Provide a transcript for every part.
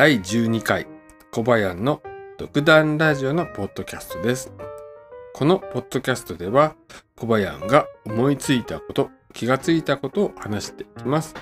第12回コバヤンの独断ラジオのポッドキャストです。このポッドキャストではコバヤンが思いついたこと、気がついたことを話していきます。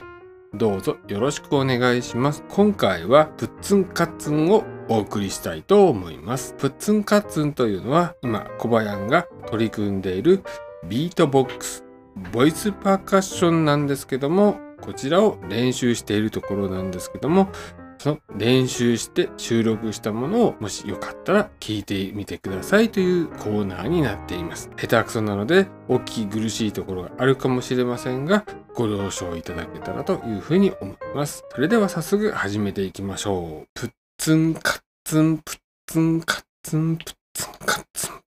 どうぞよろしくお願いします。今回はプッツンカッツンをお送りしたいと思います。プッツンカッツンというのは今コバヤンが取り組んでいるビートボックス、ボイスパーカッションなんですけども、こちらを練習しているところなんですけども、その練習して収録したものをもしよかったら聞いてみてくださいというコーナーになっています。下手くそなので大きい苦しいところがあるかもしれませんがご了承いただけたらというふうに思います。それでは早速始めていきましょう。プッツンカッツンプッツンカッツンプッツンカッツン。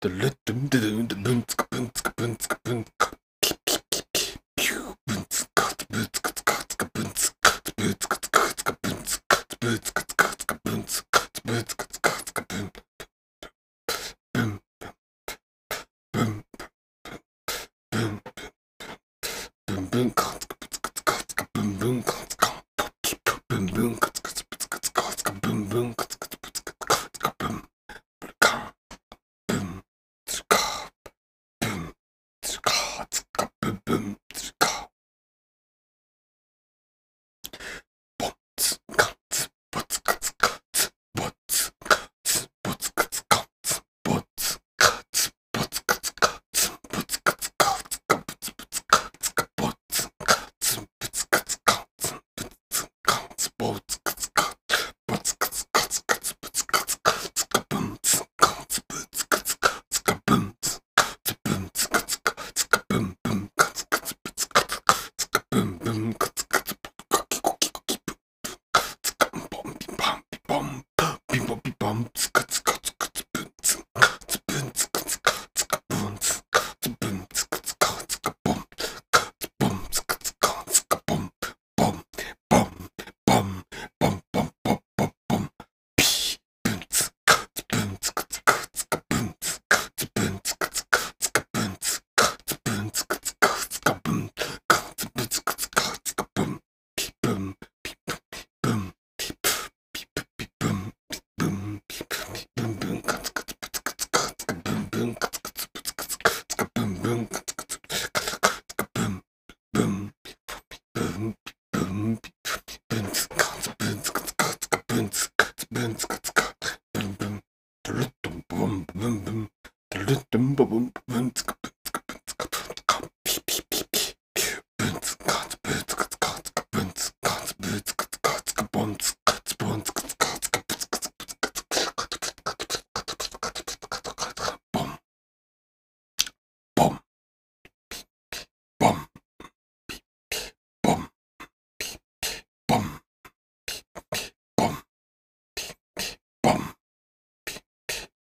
do do do do do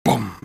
boom.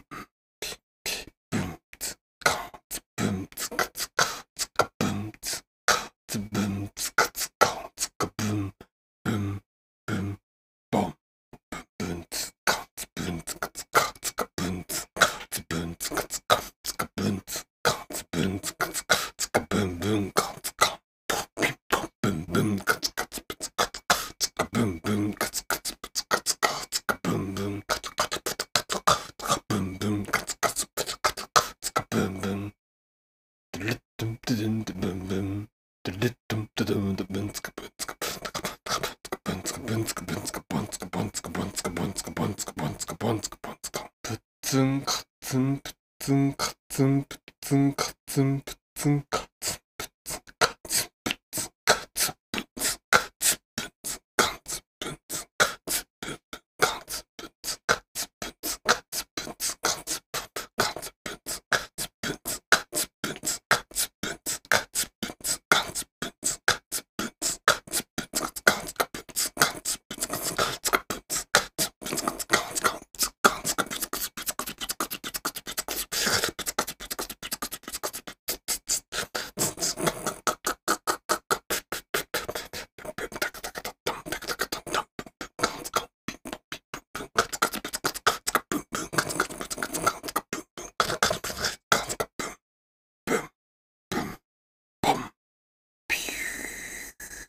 パンツクンツカン。プッツンカツンプッツンカツンプッツンカツンプッツンカツンプッツン。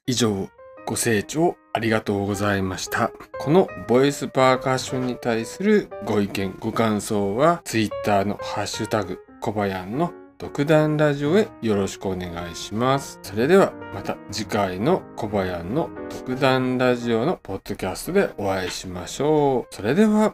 以上、ご清聴ありがとうございました。このボイスパーカッションに対するご意見、ご感想は、Twitter のハッシュタグ、コバヤンの独断ラジオへよろしくお願いします。それではまた次回のコバヤンの独断ラジオのポッドキャストでお会いしましょう。それでは。